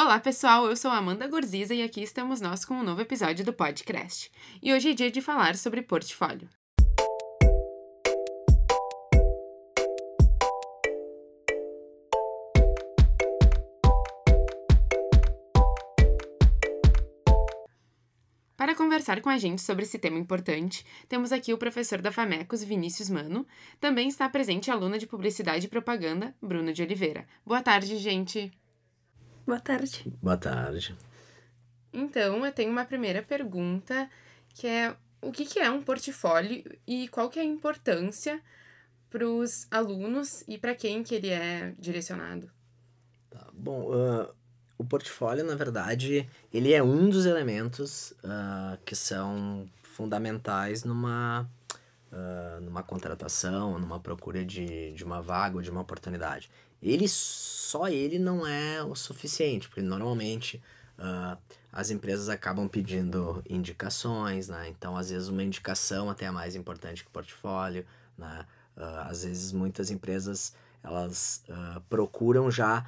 Olá, pessoal. Eu sou Amanda Gorziza e aqui estamos nós com um novo episódio do Podcast. E hoje é dia de falar sobre portfólio. Para conversar com a gente sobre esse tema importante, temos aqui o professor da FAMECOS, Vinícius Mano. Também está presente a aluna de Publicidade e Propaganda, Bruna de Oliveira. Boa tarde, gente! Boa tarde. Boa tarde. Então, eu tenho uma primeira pergunta, que é o que, que é um portfólio e qual que é a importância para os alunos e para quem que ele é direcionado? Tá, bom, uh, o portfólio, na verdade, ele é um dos elementos uh, que são fundamentais numa, uh, numa contratação, numa procura de, de uma vaga ou de uma oportunidade. Ele, só ele não é o suficiente, porque normalmente uh, as empresas acabam pedindo indicações, né? Então, às vezes, uma indicação até é mais importante que o portfólio, né? às vezes, muitas empresas, elas procuram já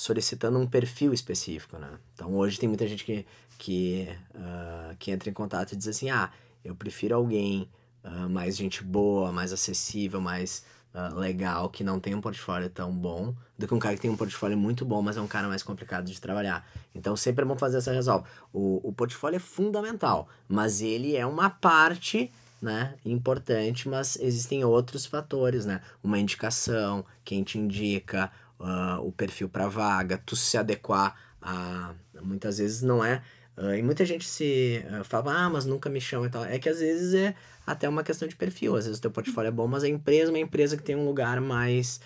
solicitando um perfil específico, né? Então hoje tem muita gente que, que, uh, que entra em contato e diz assim, ah, eu prefiro alguém uh, mais gente boa, mais acessível, mais uh, legal, que não tem um portfólio tão bom, do que um cara que tem um portfólio muito bom, mas é um cara mais complicado de trabalhar. Então sempre é bom fazer essa resolve. O, o portfólio é fundamental, mas ele é uma parte né, importante, mas existem outros fatores, né? Uma indicação, quem te indica, uh, o perfil para vaga, tu se adequar a. Muitas vezes não é. Uh, e muita gente se uh, fala, ah, mas nunca me chama e tal. É que às vezes é até uma questão de perfil. Às vezes o teu portfólio é bom, mas a empresa é uma empresa que tem um lugar mais.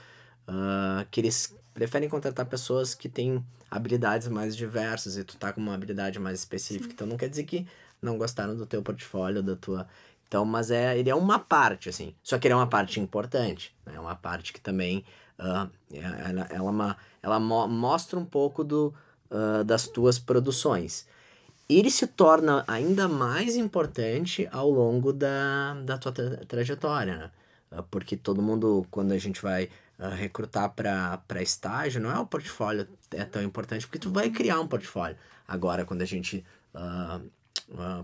Uh, que eles preferem contratar pessoas que têm habilidades mais diversas e tu tá com uma habilidade mais específica. Sim. Então não quer dizer que não gostaram do teu portfólio, da tua. Então, mas é, ele é uma parte, assim. Só que ele é uma parte importante. Né? É uma parte que também Uh, ela, ela, uma, ela mo mostra um pouco do, das tuas produções. Ele se torna ainda mais importante ao longo da, da tua tra trajetória, né? Uh, porque todo mundo, quando a gente vai recrutar para estágio, não é o portfólio é tão importante, porque tu vai criar um portfólio. Agora, quando a gente uh,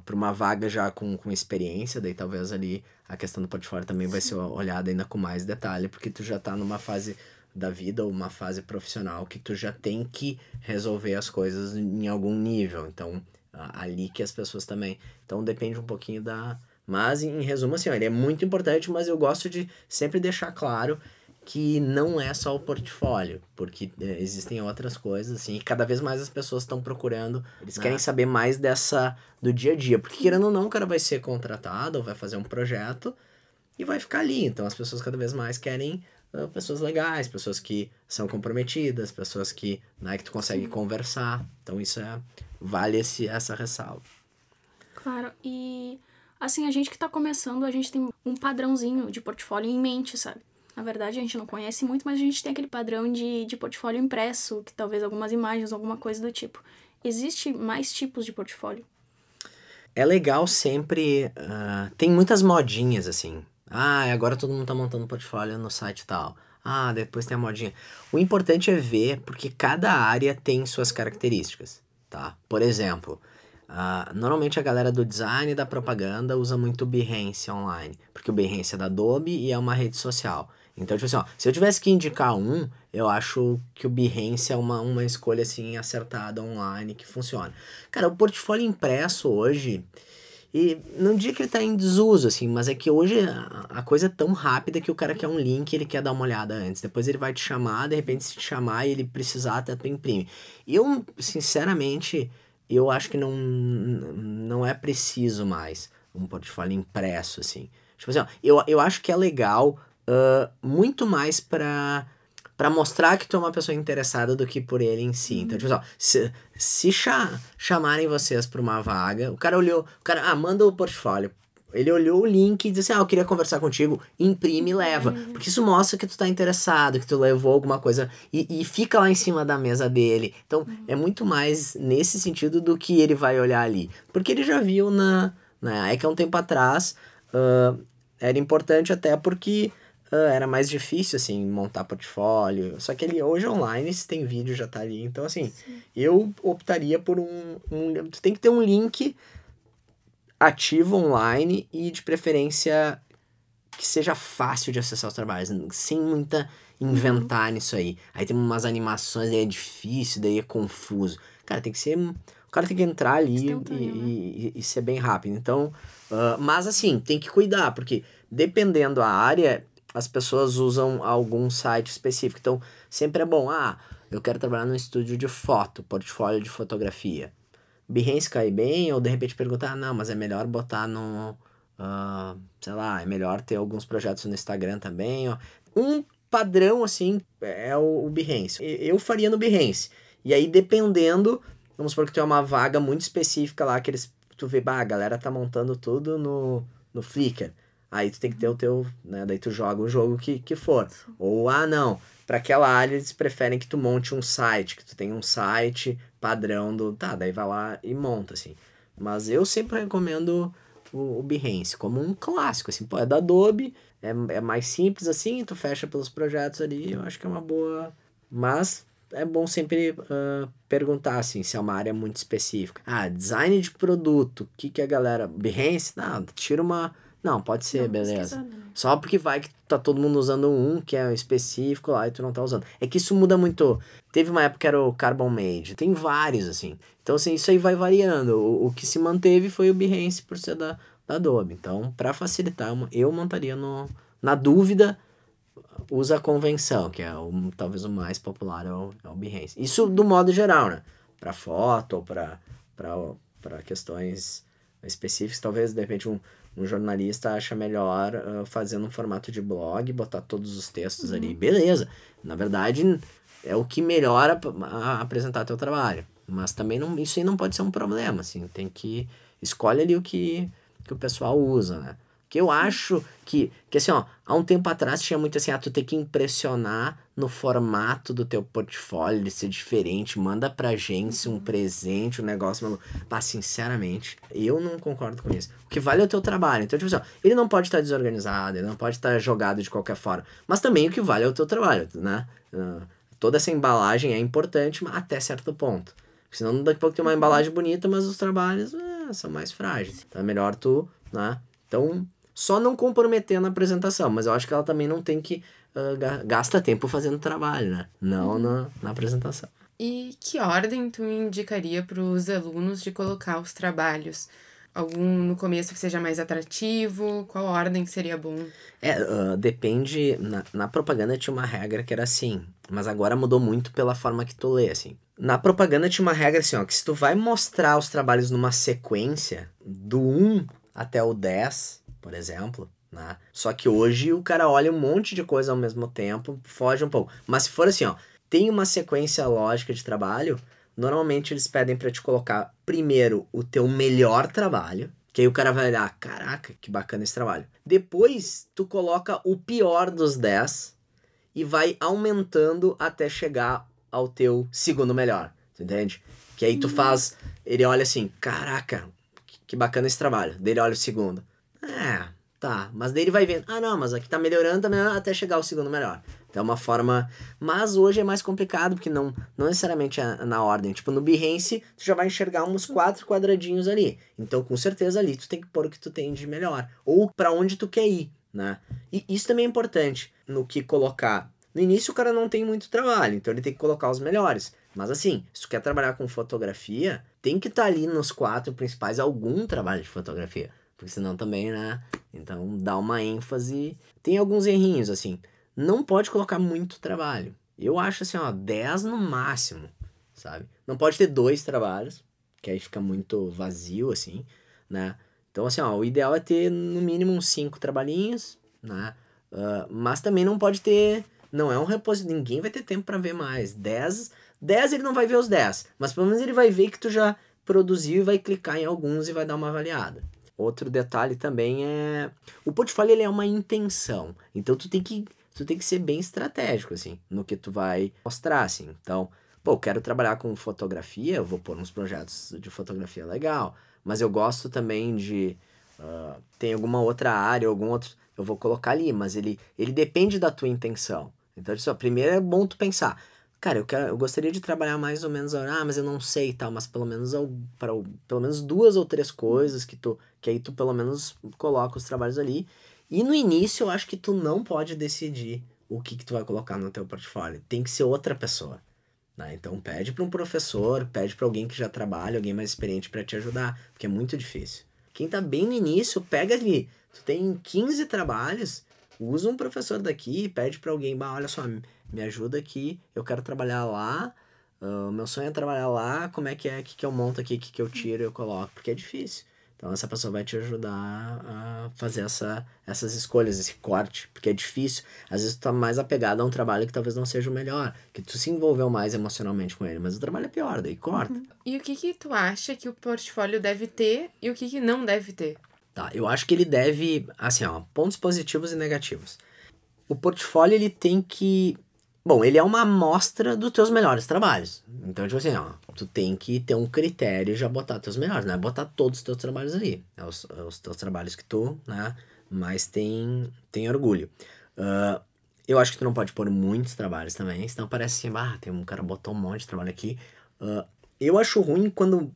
para uma vaga já com, com experiência, daí talvez ali a questão do portfólio também vai ser olhada ainda com mais detalhe, porque tu já está numa fase da vida ou uma fase profissional que tu já tem que resolver as coisas em algum nível. Então, uh, ali que as pessoas também. Então, depende um pouquinho da. Mas, em resumo, assim, ó, ele é muito importante, mas eu gosto de sempre deixar claro que não é só o portfólio, porque é, existem outras coisas, assim, e cada vez mais as pessoas estão procurando, eles ah. querem saber mais dessa, do dia a dia, porque querendo ou não, o cara vai ser contratado ou vai fazer um projeto e vai ficar ali, então as pessoas cada vez mais querem pessoas legais, pessoas que são comprometidas, pessoas que, né, que tu consegue Sim. conversar, então isso é, vale esse, essa ressalva. Claro, e assim, a gente que tá começando, a gente tem um padrãozinho de portfólio em mente, sabe? Na verdade, a gente não conhece muito, mas a gente tem aquele padrão de, de portfólio impresso, que talvez algumas imagens, alguma coisa do tipo. Existe mais tipos de portfólio? É legal sempre. Uh, tem muitas modinhas assim. Ah, agora todo mundo tá montando portfólio no site e tal. Ah, depois tem a modinha. O importante é ver, porque cada área tem suas características, tá? Por exemplo, uh, normalmente a galera do design e da propaganda usa muito o Behance online, porque o Behance é da Adobe e é uma rede social. Então, tipo assim, ó, se eu tivesse que indicar um, eu acho que o Behance é uma, uma escolha, assim, acertada online, que funciona. Cara, o portfólio impresso hoje, e não diria que ele tá em desuso, assim, mas é que hoje a, a coisa é tão rápida que o cara quer um link ele quer dar uma olhada antes. Depois ele vai te chamar, de repente se te chamar e ele precisar, até tu imprime. Eu, sinceramente, eu acho que não, não é preciso mais um portfólio impresso, assim. Tipo assim, ó, eu, eu acho que é legal uh, muito mais para para mostrar que tu é uma pessoa interessada do que por ele em si. Então, tipo assim, ó, se, se cha chamarem vocês para uma vaga, o cara olhou, o cara, ah, manda o portfólio. Ele olhou o link e disse assim, ah, eu queria conversar contigo, imprime e leva. Uhum. Porque isso mostra que tu tá interessado, que tu levou alguma coisa e, e fica lá em cima da mesa dele. Então, uhum. é muito mais nesse sentido do que ele vai olhar ali. Porque ele já viu na... na é que há um tempo atrás, uh, era importante até porque era mais difícil, assim, montar portfólio. Só que ele hoje online, se tem vídeo, já tá ali. Então, assim, Sim. eu optaria por um, um. Tu tem que ter um link ativo online e de preferência que seja fácil de acessar os trabalhos, sem muita inventar uhum. nisso aí. Aí tem umas animações, aí é difícil, daí é confuso. Cara, tem que ser. O cara tem que entrar ali e, né? e, e, ser bem rápido. Então, uh, mas assim, tem que cuidar, porque dependendo a área, as pessoas usam algum site específico. Então, sempre é bom. Ah, eu quero trabalhar num estúdio de foto, portfólio de fotografia. Behance cai bem, ou de repente perguntar, ah, não, mas é melhor botar no. Uh, sei lá, é melhor ter alguns projetos no Instagram também. Ó. Um padrão, assim, é o, o Behance. Eu faria no Behance. E aí, dependendo, vamos supor que é uma vaga muito específica lá, que eles, tu vê, bah, a galera tá montando tudo no, no Flickr. Aí tu tem que ter o teu, né, daí tu joga o jogo que, que for. Ou, ah, não, para aquela área eles preferem que tu monte um site, que tu tenha um site padrão do, tá, daí vai lá e monta, assim. Mas eu sempre recomendo o, o Behance como um clássico, assim, pô, é da Adobe, é, é mais simples assim, tu fecha pelos projetos ali, eu acho que é uma boa... Mas é bom sempre uh, perguntar assim, se é uma área muito específica. Ah, design de produto, o que, que a galera. Behance? Não, tira uma. Não, pode ser, não, beleza. Né? Só porque vai que tá todo mundo usando um que é específico lá e tu não tá usando. É que isso muda muito. Teve uma época que era o Carbon Made, tem vários assim. Então, assim, isso aí vai variando. O, o que se manteve foi o Behance por ser da, da Adobe. Então, para facilitar, eu montaria no. Na dúvida, usa a convenção, que é o, talvez o mais popular, é o, é o Behance. Isso do modo geral, né? Para foto ou para questões específicas, talvez de repente um, um jornalista acha melhor uh, fazendo um formato de blog, botar todos os textos uhum. ali. Beleza. Na verdade, é o que melhora apresentar teu trabalho. Mas também não, isso aí não pode ser um problema, assim. Tem que... Escolhe ali o que, que o pessoal usa, né? Que eu acho que, que assim, ó, há um tempo atrás tinha muito assim, ah, tu tem que impressionar no formato do teu portfólio, de ser diferente, manda pra gente um presente, um negócio, maluco. Mas, sinceramente, eu não concordo com isso. O que vale é o teu trabalho. Então, tipo assim, ó, ele não pode estar desorganizado, ele não pode estar jogado de qualquer forma. Mas também o que vale é o teu trabalho, né? Uh, toda essa embalagem é importante até certo ponto. Senão daqui a pouco tem uma embalagem bonita, mas os trabalhos uh, são mais frágeis. Então é melhor tu, né? Então, só não comprometendo a apresentação, mas eu acho que ela também não tem que uh, gasta tempo fazendo trabalho, né? Não uhum. na, na apresentação. E que ordem tu indicaria para os alunos de colocar os trabalhos? Algum no começo que seja mais atrativo? Qual ordem seria bom? É, uh, depende. Na, na propaganda tinha uma regra que era assim, mas agora mudou muito pela forma que tu lê, assim. Na propaganda tinha uma regra assim, ó, que se tu vai mostrar os trabalhos numa sequência, do 1 até o 10, por exemplo. Né? Só que hoje o cara olha um monte de coisa ao mesmo tempo, foge um pouco. Mas se for assim, ó, tem uma sequência lógica de trabalho, normalmente eles pedem para te colocar primeiro o teu melhor trabalho, que aí o cara vai olhar, caraca, que bacana esse trabalho. Depois tu coloca o pior dos 10 e vai aumentando até chegar ao teu segundo melhor, entende? Que aí tu uhum. faz, ele olha assim, caraca, que bacana esse trabalho. Dele olha o segundo. É, tá. Mas daí ele vai vendo, ah não, mas aqui tá melhorando, tá melhorando até chegar ao segundo melhor. Então é uma forma. Mas hoje é mais complicado, porque não, não necessariamente é na ordem. Tipo, no Behance, tu já vai enxergar uns quatro quadradinhos ali. Então, com certeza ali, tu tem que pôr o que tu tem de melhor. Ou para onde tu quer ir, né? E isso também é importante no que colocar. No início o cara não tem muito trabalho, então ele tem que colocar os melhores. Mas assim, se tu quer trabalhar com fotografia, tem que estar tá ali nos quatro principais algum trabalho de fotografia. Porque senão também, né? Então dá uma ênfase. Tem alguns errinhos, assim. Não pode colocar muito trabalho. Eu acho assim, ó, 10 no máximo, sabe? Não pode ter dois trabalhos, que aí fica muito vazio, assim, né? Então, assim, ó, o ideal é ter no mínimo uns 5 trabalhinhos, né? Uh, mas também não pode ter. Não é um repouso, ninguém vai ter tempo para ver mais. 10, 10 ele não vai ver os 10, mas pelo menos ele vai ver que tu já produziu e vai clicar em alguns e vai dar uma avaliada. Outro detalhe também é o portfólio ele é uma intenção. Então tu tem que tu tem que ser bem estratégico assim no que tu vai mostrar assim. Então, pô, eu quero trabalhar com fotografia, eu vou pôr uns projetos de fotografia legal, mas eu gosto também de uh, tem alguma outra área, algum outro, eu vou colocar ali, mas ele, ele depende da tua intenção. Então, isso, primeiro é bom tu pensar, cara, eu, quero, eu gostaria de trabalhar mais ou menos, ah, mas eu não sei e tal, mas pelo menos para pelo menos duas ou três coisas que tu que aí tu pelo menos coloca os trabalhos ali. E no início eu acho que tu não pode decidir o que que tu vai colocar no teu portfólio. Tem que ser outra pessoa. Né? Então pede para um professor, pede para alguém que já trabalha, alguém mais experiente para te ajudar, porque é muito difícil. Quem tá bem no início, pega ali. Tu tem 15 trabalhos, usa um professor daqui, pede para alguém, bah, olha só, me ajuda aqui, eu quero trabalhar lá, uh, meu sonho é trabalhar lá, como é que é, o que, que eu monto aqui, o que, que eu tiro e eu coloco, porque é difícil. Então essa pessoa vai te ajudar a fazer essa, essas escolhas, esse corte, porque é difícil. Às vezes tu tá mais apegado a um trabalho que talvez não seja o melhor, que tu se envolveu mais emocionalmente com ele, mas o trabalho é pior, daí corta. Uhum. E o que que tu acha que o portfólio deve ter e o que que não deve ter? Tá, eu acho que ele deve, assim, ó, pontos positivos e negativos. O portfólio ele tem que Bom, ele é uma amostra dos teus melhores trabalhos. Então, tipo assim, ó, tu tem que ter um critério e já botar teus melhores, não é botar todos os teus trabalhos ali. É os, é os teus trabalhos que tu, né, mais tem, tem orgulho. Uh, eu acho que tu não pode pôr muitos trabalhos também, senão parece assim, ah, tem um cara botou um monte de trabalho aqui. Uh, eu acho ruim quando,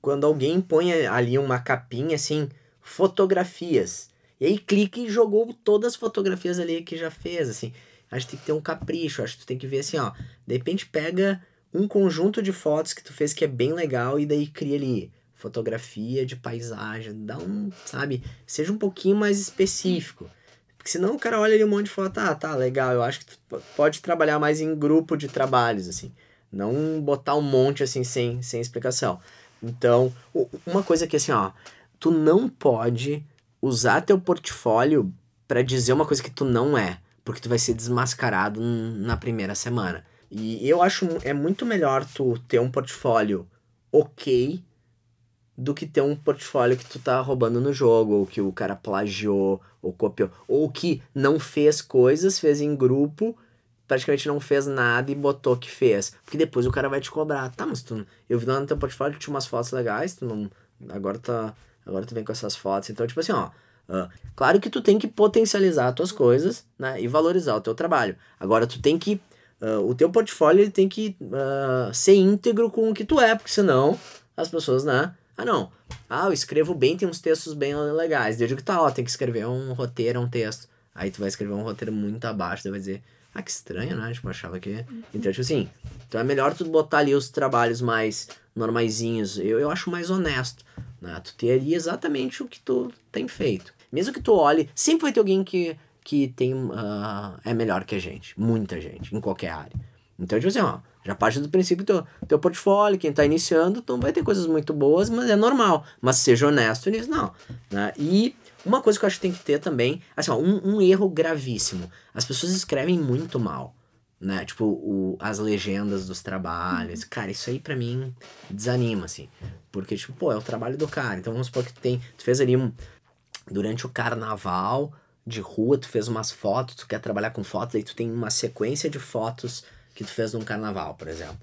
quando alguém põe ali uma capinha assim, fotografias. E aí clica e jogou todas as fotografias ali que já fez, assim acho que tem que ter um capricho, acho que tu tem que ver assim, ó, de repente pega um conjunto de fotos que tu fez que é bem legal e daí cria ali fotografia de paisagem, dá um, sabe, seja um pouquinho mais específico. Porque senão o cara olha ali um monte de foto, ah, tá, legal, eu acho que tu pode trabalhar mais em grupo de trabalhos, assim. Não botar um monte, assim, sem, sem explicação. Então, uma coisa que, assim, ó, tu não pode usar teu portfólio para dizer uma coisa que tu não é porque tu vai ser desmascarado na primeira semana. E eu acho é muito melhor tu ter um portfólio ok do que ter um portfólio que tu tá roubando no jogo, ou que o cara plagiou, ou copiou, ou que não fez coisas, fez em grupo, praticamente não fez nada e botou que fez. Porque depois o cara vai te cobrar. Tá, mas tu. Eu vi lá no teu portfólio que tinha umas fotos legais, tu não. Agora tá. Agora tu vem com essas fotos. Então, tipo assim, ó. Uh, claro que tu tem que potencializar as tuas coisas, né? E valorizar o teu trabalho. Agora, tu tem que... Uh, o teu portfólio ele tem que uh, ser íntegro com o que tu é, porque senão as pessoas, né? Ah, não. Ah, eu escrevo bem, tem uns textos bem legais. Eu digo que tá, ó, tem que escrever um roteiro, um texto. Aí tu vai escrever um roteiro muito abaixo, daí vai dizer, ah, que estranho, né? Tipo, achava que... Então, tipo assim, então é melhor tu botar ali os trabalhos mais normaisinhos. Eu, eu acho mais honesto, né? Tu teria exatamente o que tu tem feito. Mesmo que tu olhe, sempre vai ter alguém que, que tem, uh, é melhor que a gente. Muita gente, em qualquer área. Então, tipo assim, ó, já parte do princípio do teu portfólio, quem tá iniciando, não vai ter coisas muito boas, mas é normal. Mas seja honesto nisso, não. Né? E uma coisa que eu acho que tem que ter também, assim, ó, um, um erro gravíssimo. As pessoas escrevem muito mal né? Tipo, o, as legendas dos trabalhos. Cara, isso aí para mim desanima, assim. Porque, tipo, pô, é o trabalho do cara. Então vamos supor que tem. Tu fez ali um. Durante o carnaval de rua, tu fez umas fotos, tu quer trabalhar com fotos, aí tu tem uma sequência de fotos que tu fez num carnaval, por exemplo.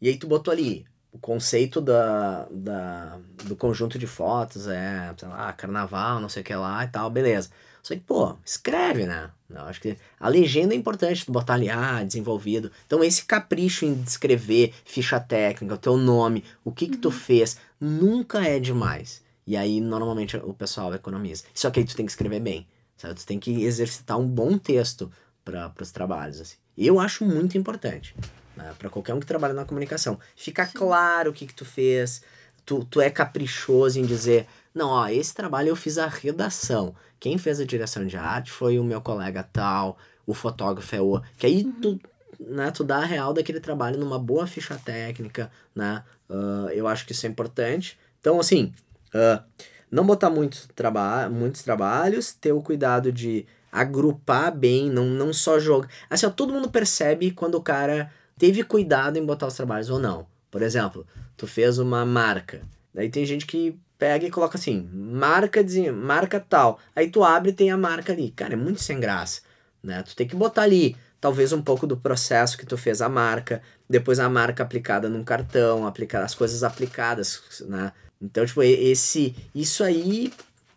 E aí tu botou ali. O conceito da, da, do conjunto de fotos é, sei lá, carnaval, não sei o que lá e tal, beleza. Só que, pô, escreve, né? Eu acho que a legenda é importante, tu botar ali, ah, desenvolvido. Então, esse capricho em descrever ficha técnica, o teu nome, o que que tu uhum. fez, nunca é demais. E aí, normalmente, o pessoal economiza. Só que aí tu tem que escrever bem, sabe? Tu tem que exercitar um bom texto para os trabalhos, assim. Eu acho muito importante, né? para qualquer um que trabalha na comunicação. Fica claro o que que tu fez, tu, tu é caprichoso em dizer, não, ó, esse trabalho eu fiz a redação. Quem fez a direção de arte foi o meu colega tal, o fotógrafo é o. Que aí uhum. tu, né, tu dá a real daquele trabalho numa boa ficha técnica, né? Uh, eu acho que isso é importante. Então, assim, uh, não botar muito traba muitos trabalhos, ter o cuidado de agrupar bem, não, não só jogar. Assim, ó, todo mundo percebe quando o cara teve cuidado em botar os trabalhos ou não. Por exemplo, tu fez uma marca. Daí tem gente que pega e coloca assim, marca, de, marca tal. Aí tu abre e tem a marca ali. Cara, é muito sem graça, né? Tu tem que botar ali, talvez um pouco do processo que tu fez a marca, depois a marca aplicada num cartão, aplicar as coisas aplicadas, né? Então, tipo, esse isso aí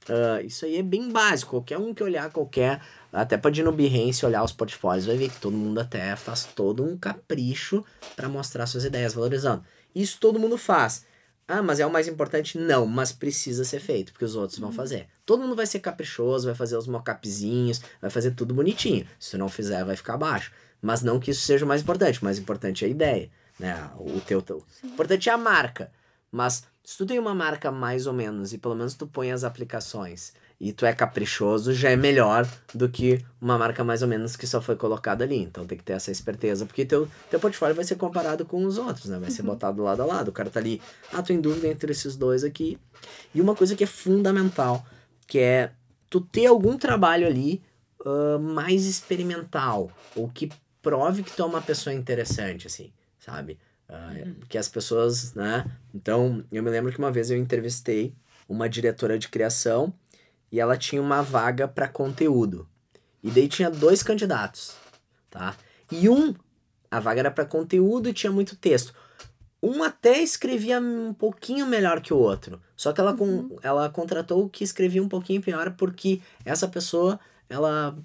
Uh, isso aí é bem básico. Qualquer um que olhar qualquer. Até pode ir no Behance olhar os portfólios, vai ver que todo mundo até faz todo um capricho para mostrar suas ideias, valorizando. Isso todo mundo faz. Ah, mas é o mais importante? Não, mas precisa ser feito, porque os outros vão uhum. fazer. Todo mundo vai ser caprichoso, vai fazer os mockupzinhos, vai fazer tudo bonitinho. Se não fizer, vai ficar baixo. Mas não que isso seja o mais importante, o mais importante é a ideia, né? O teu, teu. importante é a marca. Mas se tu tem uma marca mais ou menos e pelo menos tu põe as aplicações e tu é caprichoso, já é melhor do que uma marca mais ou menos que só foi colocada ali. Então tem que ter essa esperteza, porque teu, teu portfólio vai ser comparado com os outros, né? Vai uhum. ser botado lado a lado. O cara tá ali, ah, tô em dúvida entre esses dois aqui. E uma coisa que é fundamental, que é tu ter algum trabalho ali uh, mais experimental, ou que prove que tu é uma pessoa interessante, assim, sabe? Uh, que as pessoas, né? Então, eu me lembro que uma vez eu entrevistei uma diretora de criação e ela tinha uma vaga para conteúdo. E daí tinha dois candidatos, tá? E um, a vaga era para conteúdo e tinha muito texto. Um até escrevia um pouquinho melhor que o outro. Só que ela, uhum. com, ela contratou o que escrevia um pouquinho pior porque essa pessoa ela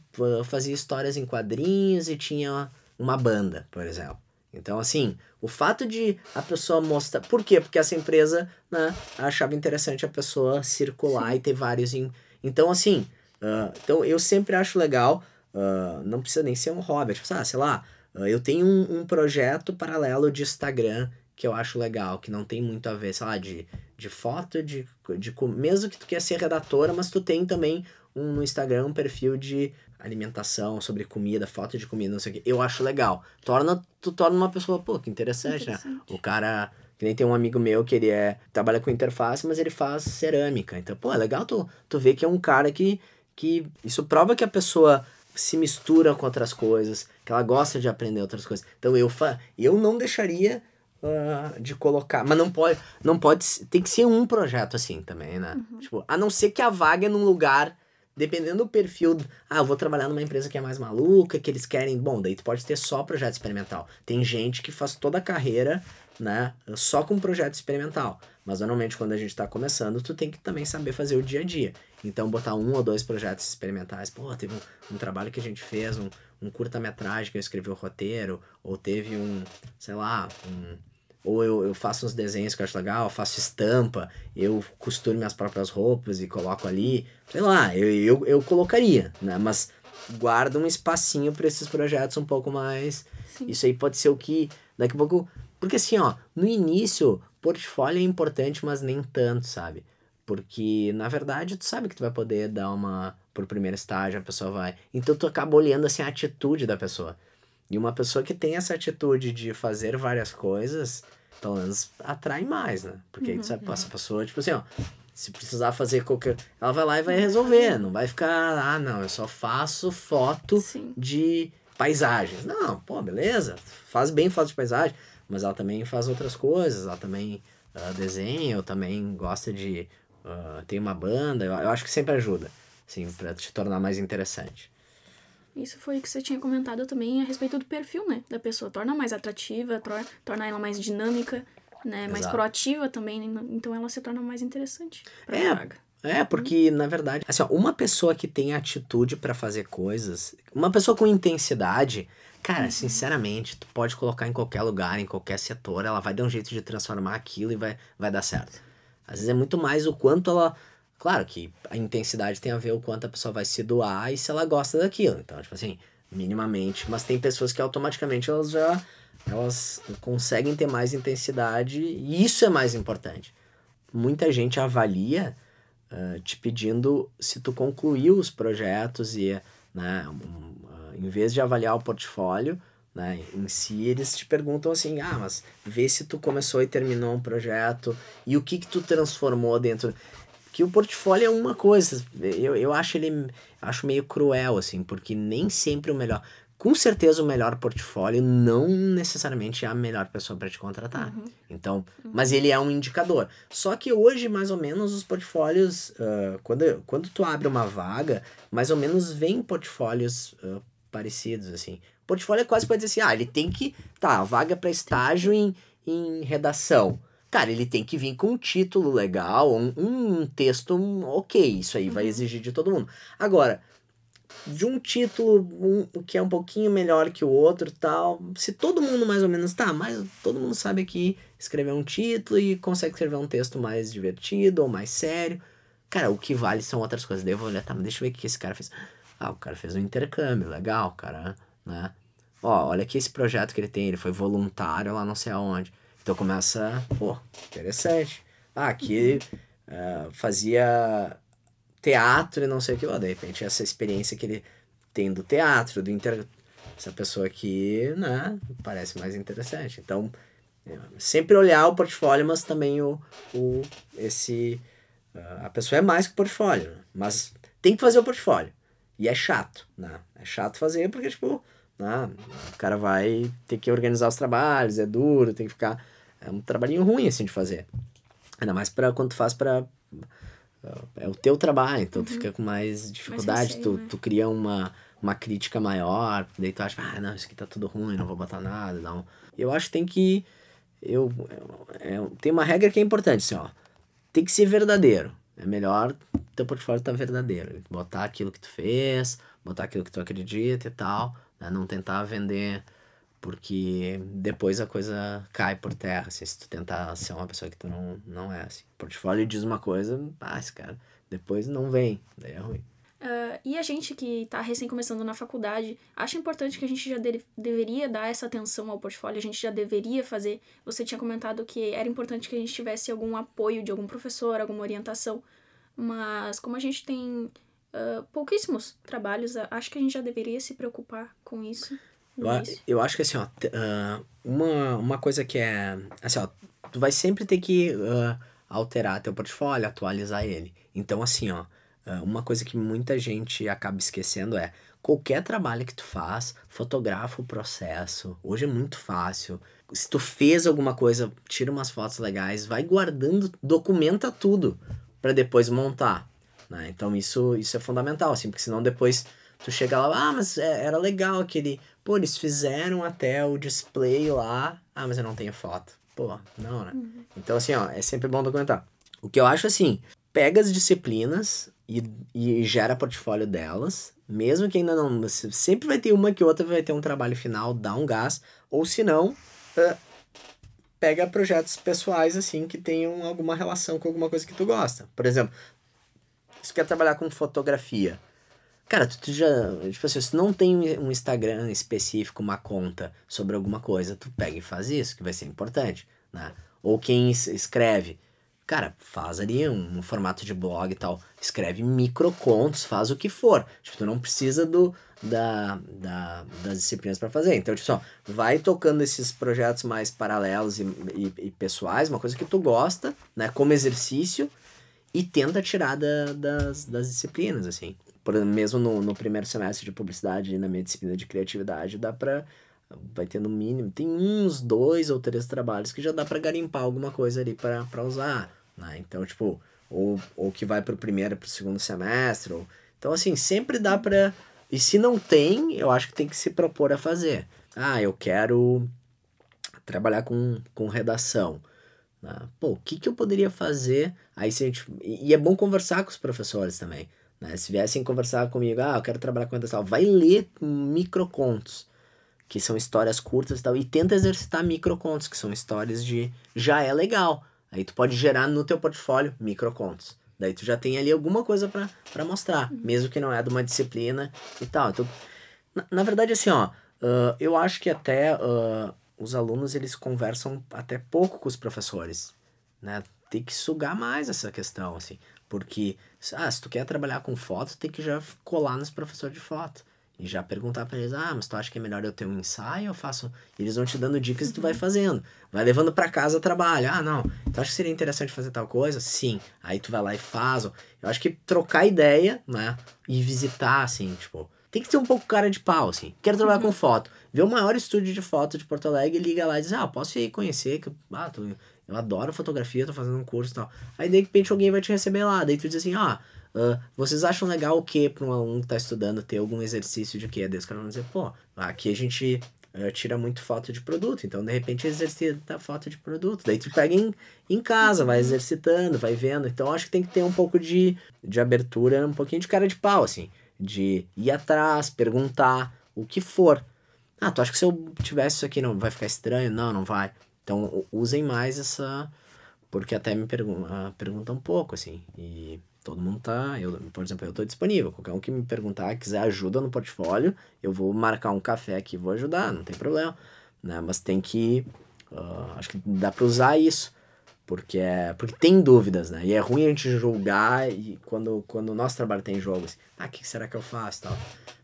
fazia histórias em quadrinhos e tinha uma banda, por exemplo. Então, assim, o fato de a pessoa mostrar. Por quê? Porque essa empresa né, achava interessante a pessoa circular Sim. e ter vários em, então, assim, uh, então eu sempre acho legal, uh, não precisa nem ser um hobby, tipo, ah, sei lá, uh, eu tenho um, um projeto paralelo de Instagram que eu acho legal, que não tem muito a ver, sei lá, de, de foto, de, de mesmo que tu quer ser redatora, mas tu tem também um, no Instagram um perfil de alimentação, sobre comida, foto de comida, não sei o que. Eu acho legal. Torna, tu torna uma pessoa, pô, que interessante, interessante. né? O cara que nem tem um amigo meu que ele é trabalha com interface, mas ele faz cerâmica. Então, pô, é legal tu, tu ver que é um cara que, que. Isso prova que a pessoa se mistura com outras coisas, que ela gosta de aprender outras coisas. Então eu, fa eu não deixaria uh, de colocar. Mas não pode. Não pode. Tem que ser um projeto assim também, né? Uhum. Tipo, a não ser que a vaga é num lugar. Dependendo do perfil, ah, eu vou trabalhar numa empresa que é mais maluca, que eles querem. Bom, daí tu pode ter só projeto experimental. Tem gente que faz toda a carreira né? Só com projeto experimental. Mas normalmente quando a gente está começando, tu tem que também saber fazer o dia a dia. Então botar um ou dois projetos experimentais. Pô, teve um, um trabalho que a gente fez, um, um curta-metragem que eu escrevi o roteiro, ou teve um, sei lá, um, ou eu, eu faço uns desenhos que eu acho legal, faço estampa, eu costuro minhas próprias roupas e coloco ali, sei lá, eu, eu, eu colocaria, né? Mas guarda um espacinho para esses projetos um pouco mais. Sim. Isso aí pode ser o que daqui a pouco porque assim, ó, no início, portfólio é importante, mas nem tanto, sabe? Porque, na verdade, tu sabe que tu vai poder dar uma. Por primeiro estágio, a pessoa vai. Então tu acaba olhando assim a atitude da pessoa. E uma pessoa que tem essa atitude de fazer várias coisas, pelo menos atrai mais, né? Porque uhum, aí tu sabe, uhum. essa pessoa, tipo assim, ó, se precisar fazer qualquer. Ela vai lá e vai resolver. Não vai ficar, ah, não, eu só faço foto Sim. de paisagens. Não, pô, beleza. Faz bem foto de paisagem mas ela também faz outras coisas, ela também uh, desenha, ou também gosta de. Uh, tem uma banda, eu, eu acho que sempre ajuda, assim, para te tornar mais interessante. Isso foi o que você tinha comentado também a respeito do perfil, né? Da pessoa. Torna mais atrativa, torna, ela mais dinâmica, né? Exato. Mais proativa também. Né? Então ela se torna mais interessante pra é, vaga. É, porque na verdade, assim, ó, uma pessoa que tem atitude para fazer coisas, uma pessoa com intensidade, Cara, uhum. sinceramente, tu pode colocar em qualquer lugar, em qualquer setor, ela vai dar um jeito de transformar aquilo e vai, vai dar certo. Às vezes é muito mais o quanto ela. Claro que a intensidade tem a ver o quanto a pessoa vai se doar e se ela gosta daquilo. Então, tipo assim, minimamente. Mas tem pessoas que automaticamente elas já elas conseguem ter mais intensidade e isso é mais importante. Muita gente avalia uh, te pedindo se tu concluiu os projetos e né, um, em vez de avaliar o portfólio né, em si, eles te perguntam assim, ah, mas vê se tu começou e terminou um projeto e o que que tu transformou dentro. Que o portfólio é uma coisa, eu, eu acho ele acho meio cruel assim, porque nem sempre o melhor com certeza o melhor portfólio não necessariamente é a melhor pessoa para te contratar. Uhum. Então, uhum. mas ele é um indicador. Só que hoje, mais ou menos, os portfólios, uh, quando, quando tu abre uma vaga, mais ou menos vem portfólios uh, parecidos, assim. Portfólio é quase para dizer assim, ah, ele tem que. Tá, vaga para estágio em, em redação. cara, ele tem que vir com um título legal, um, um texto ok, isso aí uhum. vai exigir de todo mundo. Agora, de um título um, que é um pouquinho melhor que o outro tal, se todo mundo mais ou menos tá, mas todo mundo sabe aqui escrever um título e consegue escrever um texto mais divertido ou mais sério, cara, o que vale são outras coisas. Daí eu vou olhar, tá, mas deixa eu ver o que esse cara fez. Ah, o cara fez um intercâmbio, legal, cara, né? Ó, olha aqui esse projeto que ele tem, ele foi voluntário lá não sei aonde. Então começa, pô, interessante. Ah, aqui uh, fazia teatro e não sei o que lá. De repente, essa experiência que ele tem do teatro, do inter... Essa pessoa aqui, né, parece mais interessante. Então, é, sempre olhar o portfólio, mas também o, o esse... Uh, a pessoa é mais que o portfólio, mas tem que fazer o portfólio. E é chato, né? É chato fazer porque, tipo, né, o cara vai ter que organizar os trabalhos, é duro, tem que ficar é um trabalhinho ruim, assim, de fazer. Ainda mais para quando tu faz para é o teu trabalho, então uhum. tu fica com mais dificuldade, tu, né? tu cria uma, uma crítica maior, daí tu acha, ah, não, isso aqui tá tudo ruim, não vou botar nada, não. Eu acho que tem que, eu, eu, eu tem uma regra que é importante, assim, ó, tem que ser verdadeiro, é melhor teu portfólio tá verdadeiro, botar aquilo que tu fez, botar aquilo que tu acredita e tal, né? não tentar vender porque depois a coisa cai por terra, assim, se tu tentar ser uma pessoa que tu não, não é, assim. O portfólio diz uma coisa, ah, esse cara, depois não vem, daí é ruim. Uh, e a gente que está recém começando na faculdade, acha importante que a gente já de deveria dar essa atenção ao portfólio, a gente já deveria fazer. Você tinha comentado que era importante que a gente tivesse algum apoio de algum professor, alguma orientação, mas como a gente tem uh, pouquíssimos trabalhos, acho que a gente já deveria se preocupar com isso. Eu, eu acho que assim, ó, uh, uma, uma coisa que é. Assim, ó, tu vai sempre ter que uh, alterar teu portfólio, atualizar ele. Então, assim, ó, uh, uma coisa que muita gente acaba esquecendo é qualquer trabalho que tu faz, fotografa o processo. Hoje é muito fácil. Se tu fez alguma coisa, tira umas fotos legais, vai guardando, documenta tudo para depois montar. Né? Então isso, isso é fundamental, assim, porque senão depois tu chega lá, ah, mas é, era legal aquele Pô, eles fizeram até o display lá. Ah, mas eu não tenho foto. Pô, não, né? Uhum. Então, assim, ó, é sempre bom documentar. O que eu acho assim, pega as disciplinas e, e gera portfólio delas. Mesmo que ainda não. Sempre vai ter uma que outra vai ter um trabalho final, dá um gás. Ou se não, uh, pega projetos pessoais, assim, que tenham alguma relação com alguma coisa que tu gosta. Por exemplo, se tu quer trabalhar com fotografia Cara, tu, tu, já. Tipo assim, se não tem um Instagram específico, uma conta sobre alguma coisa, tu pega e faz isso, que vai ser importante, né? Ou quem escreve. Cara, faz ali um, um formato de blog e tal. Escreve microcontos, faz o que for. Tipo, tu não precisa do, da, da, das disciplinas para fazer. Então, tipo, só, vai tocando esses projetos mais paralelos e, e, e, pessoais, uma coisa que tu gosta, né? Como exercício, e tenta tirar da, das, das disciplinas, assim por, mesmo no, no primeiro semestre de publicidade na minha disciplina de criatividade, dá pra. Vai ter no mínimo. Tem uns dois ou três trabalhos que já dá para garimpar alguma coisa ali para usar. Né? Então, tipo, ou, ou que vai pro primeiro pro segundo semestre. Ou... Então, assim, sempre dá pra. E se não tem, eu acho que tem que se propor a fazer. Ah, eu quero trabalhar com, com redação. Né? Pô, o que, que eu poderia fazer? Aí se a gente. E é bom conversar com os professores também. Né? Se viessem conversar comigo, ah, eu quero trabalhar com tal, vai ler microcontos, que são histórias curtas e tal, e tenta exercitar microcontos, que são histórias de já é legal. Aí tu pode gerar no teu portfólio microcontos. Daí tu já tem ali alguma coisa para mostrar, mesmo que não é de uma disciplina e tal. Então, na, na verdade, assim, ó, uh, eu acho que até uh, os alunos eles conversam até pouco com os professores, né? Tem que sugar mais essa questão, assim. Porque, ah, se tu quer trabalhar com foto, tem que já colar nos professores de foto. E já perguntar para eles, ah, mas tu acha que é melhor eu ter um ensaio ou faço... E eles vão te dando dicas e tu vai uhum. fazendo. Vai levando para casa o trabalho. Ah, não, tu acha que seria interessante fazer tal coisa? Sim. Aí tu vai lá e faz. Eu acho que trocar ideia, né? E visitar, assim, tipo... Tem que ter um pouco cara de pau, assim. Quero trabalhar uhum. com foto. Vê o maior estúdio de foto de Porto Alegre, liga lá e diz, ah, posso ir conhecer, que ah, tô, eu adoro fotografia, tô fazendo um curso e tal. Aí de repente alguém vai te receber lá, daí tu diz assim, ah, uh, vocês acham legal o que para um aluno que tá estudando ter algum exercício de quê? Daí os vão dizer, pô, aqui a gente uh, tira muito foto de produto. Então, de repente, exercita foto de produto. Daí tu pega em, em casa, vai exercitando, vai vendo. Então, acho que tem que ter um pouco de, de abertura, um pouquinho de cara de pau, assim. De ir atrás, perguntar, o que for. Ah, tu acha que se eu tivesse isso aqui não vai ficar estranho? Não, não vai. Então, usem mais essa... Porque até me pergun uh, perguntam um pouco, assim. E todo mundo tá. Eu, por exemplo, eu tô disponível. Qualquer um que me perguntar, quiser ajuda no portfólio, eu vou marcar um café aqui vou ajudar, não tem problema. Né? Mas tem que. Uh, acho que dá para usar isso. Porque, é, porque tem dúvidas, né? E é ruim a gente julgar e quando, quando o nosso trabalho tem jogos. Ah, o que será que eu faço? Tal.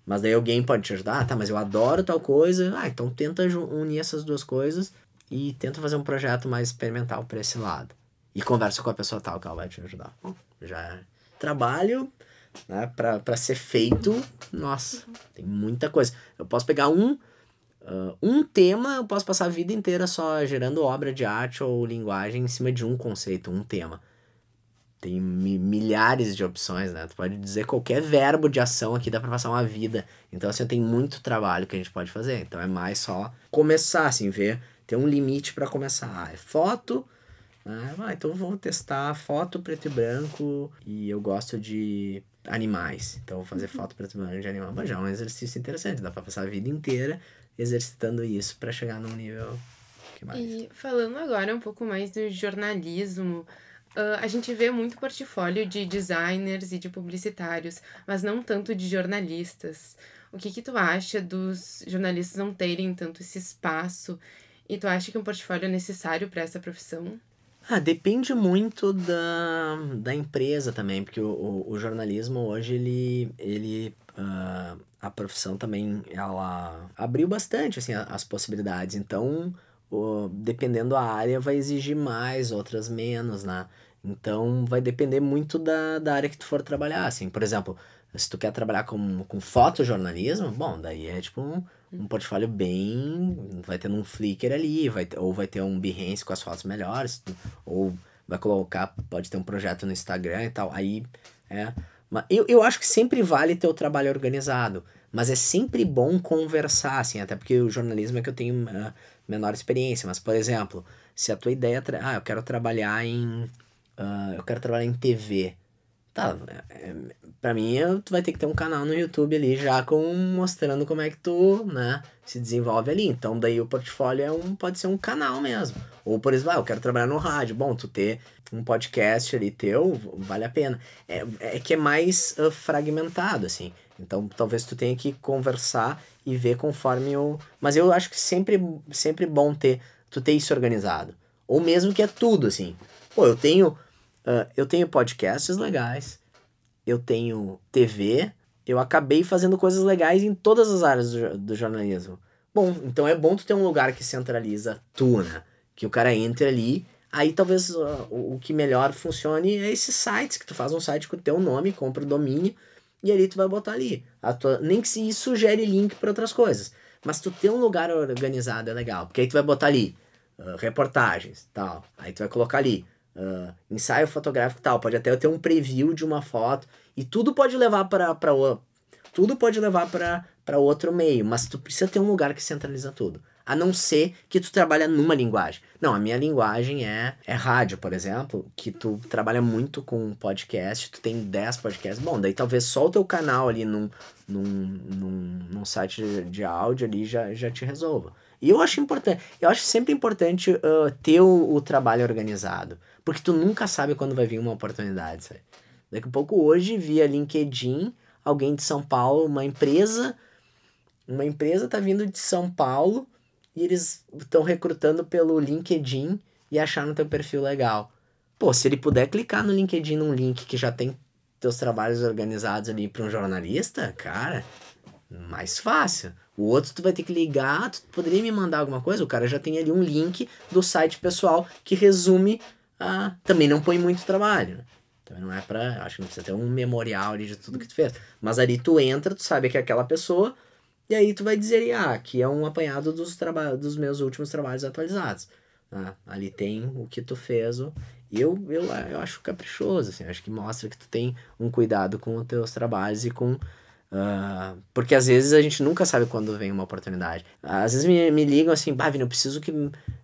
Mas daí alguém pode te ajudar. Ah, tá, mas eu adoro tal coisa. Ah, então tenta unir essas duas coisas e tenta fazer um projeto mais experimental para esse lado. E conversa com a pessoa tal que ela vai te ajudar. Já trabalho né, para ser feito, nossa, tem muita coisa. Eu posso pegar um, uh, um tema, eu posso passar a vida inteira só gerando obra de arte ou linguagem em cima de um conceito, um tema. Tem mi milhares de opções, né? Tu pode dizer qualquer verbo de ação aqui, dá pra passar uma vida. Então, assim, tem muito trabalho que a gente pode fazer. Então, é mais só começar, assim, ver. Tem um limite para começar. Ah, é foto, ah, então vou testar foto preto e branco e eu gosto de animais. Então vou fazer uhum. foto preto e branco de animal. Mas já é um exercício interessante, dá pra passar a vida inteira exercitando isso para chegar num nível que mais. E falando agora um pouco mais do jornalismo, Uh, a gente vê muito portfólio de designers e de publicitários, mas não tanto de jornalistas. O que, que tu acha dos jornalistas não terem tanto esse espaço? E tu acha que um portfólio é necessário para essa profissão? Ah, depende muito da, da empresa também, porque o, o, o jornalismo hoje, ele, ele uh, a profissão também, ela abriu bastante, assim, as possibilidades. Então, dependendo da área, vai exigir mais, outras menos, né? Então, vai depender muito da, da área que tu for trabalhar, assim. Por exemplo, se tu quer trabalhar com, com fotojornalismo, bom, daí é tipo um um portfólio bem. Vai ter um Flickr ali, vai ou vai ter um Behance com as fotos melhores, ou vai colocar, pode ter um projeto no Instagram e tal. Aí é. Mas eu, eu acho que sempre vale ter o trabalho organizado. Mas é sempre bom conversar, assim, até porque o jornalismo é que eu tenho uh, menor experiência. Mas, por exemplo, se a tua ideia. É ah, eu quero trabalhar em. Uh, eu quero trabalhar em TV. Tá, é, pra mim tu vai ter que ter um canal no YouTube ali já com mostrando como é que tu, né, se desenvolve ali. Então daí o portfólio é um, pode ser um canal mesmo. Ou por exemplo, ah, eu quero trabalhar no rádio. Bom, tu ter um podcast ali teu, vale a pena. É, é que é mais uh, fragmentado, assim. Então talvez tu tenha que conversar e ver conforme o... Mas eu acho que sempre, sempre bom ter, tu ter isso organizado. Ou mesmo que é tudo, assim. Pô, eu tenho Uh, eu tenho podcasts legais, eu tenho TV, eu acabei fazendo coisas legais em todas as áreas do, do jornalismo. Bom, então é bom tu ter um lugar que centraliza tu, né? Que o cara entre ali, aí talvez uh, o, o que melhor funcione é esses sites, que tu faz um site com o teu nome, compra o domínio, e ali tu vai botar ali. Tua, nem que se isso gere link para outras coisas. Mas tu ter um lugar organizado é legal, porque aí tu vai botar ali uh, reportagens, tal. Aí tu vai colocar ali uh, ensaio fotográfico e tal, pode até ter um preview de uma foto. E tudo pode levar para tudo pode levar para outro meio, mas tu precisa ter um lugar que centraliza tudo. A não ser que tu trabalha numa linguagem. Não, a minha linguagem é, é rádio, por exemplo, que tu trabalha muito com podcast, tu tem 10 podcasts. Bom, daí talvez só o teu canal ali num, num, num, num site de, de áudio ali já, já te resolva. E eu acho importante, eu acho sempre importante uh, ter o, o trabalho organizado. Porque tu nunca sabe quando vai vir uma oportunidade, sabe? Daqui a pouco hoje via LinkedIn, alguém de São Paulo, uma empresa, uma empresa tá vindo de São Paulo e eles estão recrutando pelo LinkedIn e acharam teu perfil legal. Pô, se ele puder clicar no LinkedIn num link que já tem teus trabalhos organizados ali para um jornalista, cara, mais fácil. O outro tu vai ter que ligar, tu poderia me mandar alguma coisa? O cara já tem ali um link do site pessoal que resume ah, também não põe muito trabalho. Também não é pra. Acho que não precisa ter um memorial ali de tudo que tu fez. Mas ali tu entra, tu sabe que aquela pessoa, e aí tu vai dizer, ah, aqui é um apanhado dos, dos meus últimos trabalhos atualizados. Ah, ali tem o que tu fez. Eu, eu, eu acho caprichoso, assim, acho que mostra que tu tem um cuidado com os teus trabalhos e com Uh, porque às vezes a gente nunca sabe quando vem uma oportunidade. Às vezes me, me ligam assim, bah, eu preciso que,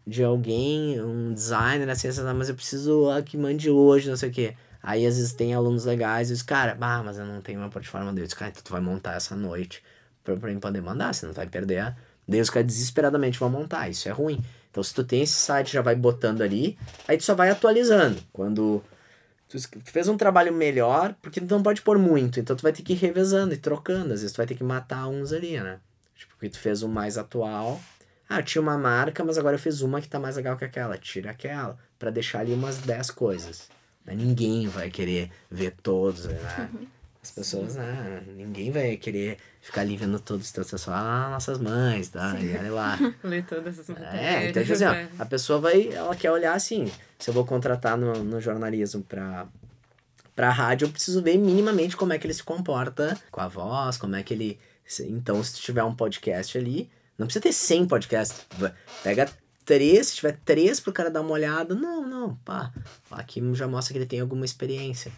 de alguém, um designer, assim, assim, mas eu preciso ah, que mande hoje, não sei o quê. Aí às vezes tem alunos legais e diz, cara, bah, mas eu não tenho uma portfólio deles. Cara, então tu vai montar essa noite pra, pra mim poder mandar, você não vai perder. Daí os caras desesperadamente vão montar, isso é ruim. Então se tu tem esse site, já vai botando ali, aí tu só vai atualizando. Quando Tu fez um trabalho melhor, porque tu não pode pôr muito, então tu vai ter que ir revezando e trocando. Às vezes tu vai ter que matar uns ali, né? Tipo, porque tu fez um mais atual. Ah, tinha uma marca, mas agora eu fiz uma que tá mais legal que aquela. Tira aquela. para deixar ali umas 10 coisas. Ninguém vai querer ver todos, né? As pessoas, né? Ninguém vai querer ficar ali vendo todos os teus só ah, nossas mães, tá? Sim. E olha lá. Ler todas essas matérias. É, então, tipo assim, ó, é. a pessoa vai, ela quer olhar assim, se eu vou contratar no, no jornalismo pra, pra rádio, eu preciso ver minimamente como é que ele se comporta com a voz, como é que ele... Então, se tiver um podcast ali, não precisa ter 100 podcasts. Pega três, se tiver três pro cara dar uma olhada, não, não, pá. Aqui já mostra que ele tem alguma experiência.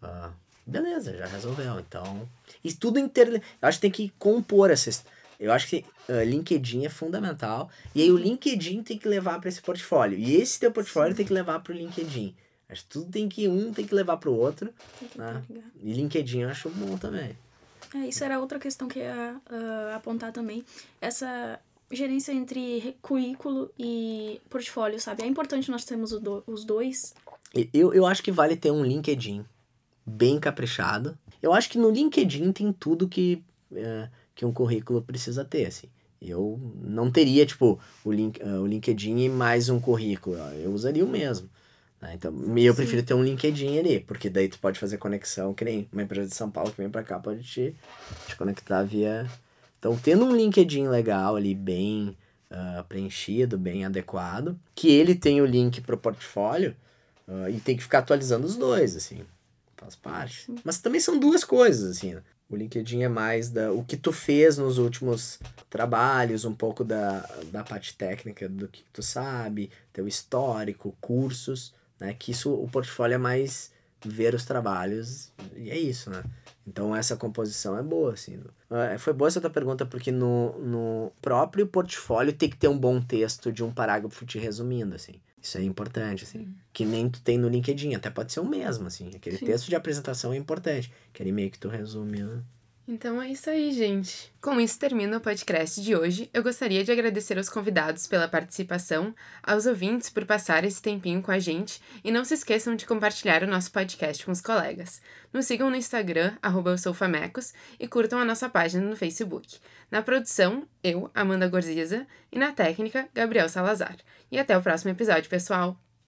Uh, beleza, já resolveu. Então. E tudo inter. Eu acho que tem que compor essas. Eu acho que uh, LinkedIn é fundamental. E aí o LinkedIn tem que levar para esse portfólio. E esse teu portfólio Sim. tem que levar para o LinkedIn. Acho que tudo tem que um tem que levar para o outro. Né? E LinkedIn eu acho bom também. É, isso era outra questão que eu ia uh, apontar também. Essa gerência entre currículo e portfólio, sabe? É importante nós termos do, os dois. Eu, eu acho que vale ter um LinkedIn bem caprichado. Eu acho que no LinkedIn tem tudo que, é, que um currículo precisa ter, assim. Eu não teria, tipo, o, link, uh, o LinkedIn e mais um currículo. Eu usaria o mesmo. Né? Então, eu Sim. prefiro ter um LinkedIn ali, porque daí tu pode fazer conexão, que nem uma empresa de São Paulo que vem pra cá pode te, te conectar via... Então, tendo um LinkedIn legal ali, bem uh, preenchido, bem adequado, que ele tem o link pro portfólio, uh, e tem que ficar atualizando os dois, assim faz parte. Mas também são duas coisas, assim. Né? O LinkedIn é mais da, o que tu fez nos últimos trabalhos, um pouco da, da parte técnica do que tu sabe, teu histórico, cursos, né? Que isso, o portfólio é mais ver os trabalhos e é isso, né? Então essa composição é boa, assim. Uh, foi boa essa tua pergunta, porque no, no próprio portfólio tem que ter um bom texto de um parágrafo te resumindo, assim. Isso é importante, assim. Que nem tu tem no LinkedIn, até pode ser o mesmo, assim. Aquele Sim. texto de apresentação é importante. Aquele meio que tu resume, né? Então é isso aí, gente. Com isso termina o podcast de hoje. Eu gostaria de agradecer aos convidados pela participação, aos ouvintes por passar esse tempinho com a gente e não se esqueçam de compartilhar o nosso podcast com os colegas. Nos sigam no Instagram, arroba e curtam a nossa página no Facebook. Na produção, eu, Amanda Gorziza, e na técnica, Gabriel Salazar. E até o próximo episódio, pessoal!